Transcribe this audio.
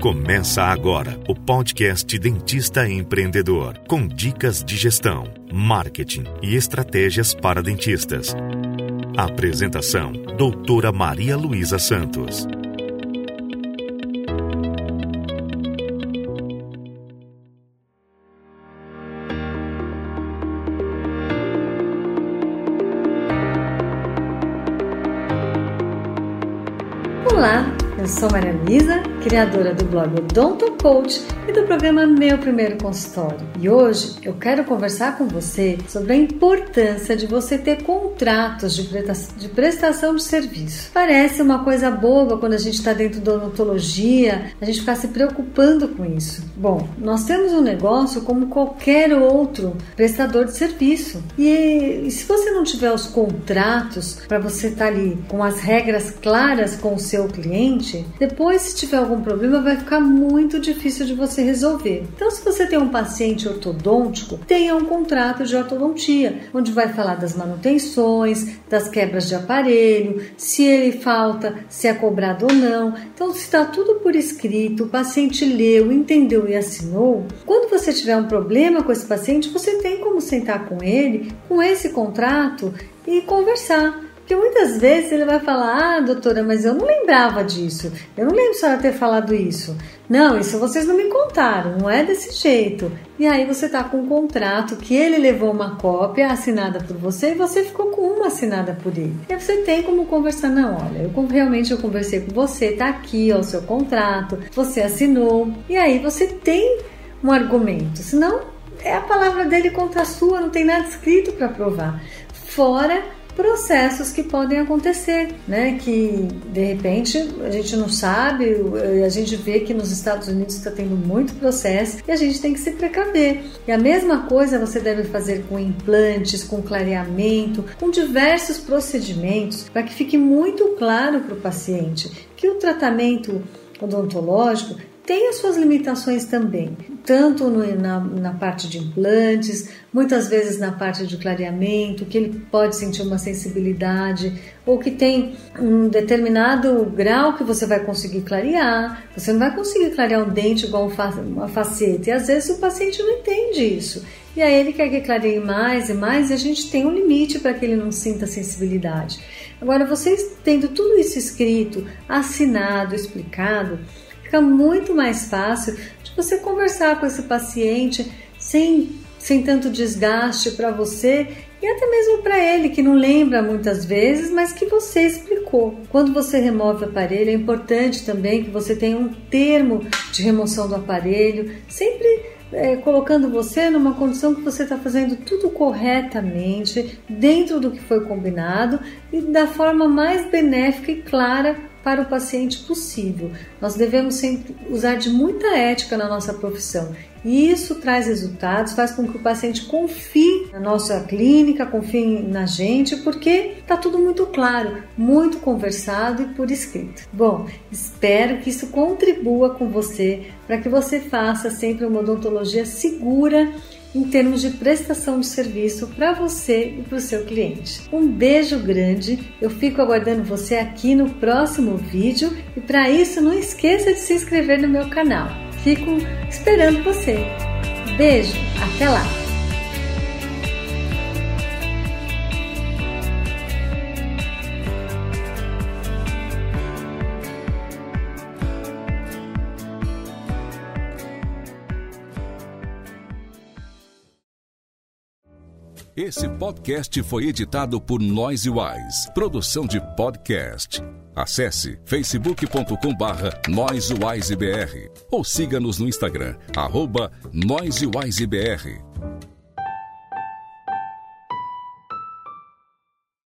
Começa agora o podcast Dentista Empreendedor, com dicas de gestão, marketing e estratégias para dentistas. Apresentação: Doutora Maria Luísa Santos. Olá, eu sou Maria Luísa, criadora do blog Odonto Coach e do programa Meu Primeiro Consultório. E hoje eu quero conversar com você sobre a importância de você ter contratos de prestação de serviço. Parece uma coisa boba quando a gente está dentro da odontologia, a gente ficar se preocupando com isso. Bom, nós temos um negócio como qualquer outro prestador de serviço. E, e se você não tiver os contratos para você estar tá ali com as regras claras com o seu cliente, depois se tiver algum problema vai ficar muito difícil de você resolver. Então, se você tem um paciente ortodôntico, tenha um contrato de ortodontia, onde vai falar das manutenções, das quebras de aparelho, se ele falta, se é cobrado ou não. Então, se está tudo por escrito, o paciente leu, entendeu e assinou, quando você tiver um problema com esse paciente, você tem como sentar com ele, com esse contrato e conversar. Porque muitas vezes ele vai falar: Ah, doutora, mas eu não lembrava disso. Eu não lembro se ela ter falado isso. Não, isso vocês não me contaram, não é desse jeito. E aí você tá com um contrato que ele levou uma cópia assinada por você e você ficou com uma assinada por ele. E você tem como conversar: Não, olha, eu realmente eu conversei com você, tá aqui ó, o seu contrato, você assinou. E aí você tem um argumento. Senão é a palavra dele contra a sua, não tem nada escrito para provar. Fora processos que podem acontecer, né? Que de repente a gente não sabe, a gente vê que nos Estados Unidos está tendo muito processo e a gente tem que se precaver. E a mesma coisa você deve fazer com implantes, com clareamento, com diversos procedimentos para que fique muito claro para o paciente que o tratamento odontológico tem as suas limitações também, tanto no, na, na, parte de implantes, muitas vezes na parte de clareamento, que ele pode sentir uma sensibilidade, ou que tem um determinado grau que você vai conseguir clarear, você não vai conseguir clarear um dente igual uma faceta, e às vezes o paciente não entende isso. E aí ele quer que clareie mais e mais, e a gente tem um limite para que ele não sinta sensibilidade. Agora, vocês tendo tudo isso escrito, assinado, explicado, Fica muito mais fácil de você conversar com esse paciente sem, sem tanto desgaste para você e até mesmo para ele que não lembra muitas vezes, mas que você explicou. Quando você remove o aparelho, é importante também que você tenha um termo de remoção do aparelho, sempre é, colocando você numa condição que você está fazendo tudo corretamente, dentro do que foi combinado e da forma mais benéfica e clara para o paciente possível. Nós devemos sempre usar de muita ética na nossa profissão. E isso traz resultados, faz com que o paciente confie na nossa clínica, confie na gente, porque está tudo muito claro, muito conversado e por escrito. Bom, espero que isso contribua com você para que você faça sempre uma odontologia segura em termos de prestação de serviço para você e para o seu cliente. Um beijo grande, eu fico aguardando você aqui no próximo vídeo e para isso não esqueça de se inscrever no meu canal. Fico esperando você. Beijo, até lá! Esse podcast foi editado por Noise Wise, produção de podcast. Acesse facebook.com barra ou siga-nos no Instagram, arroba NoiseWiseBR.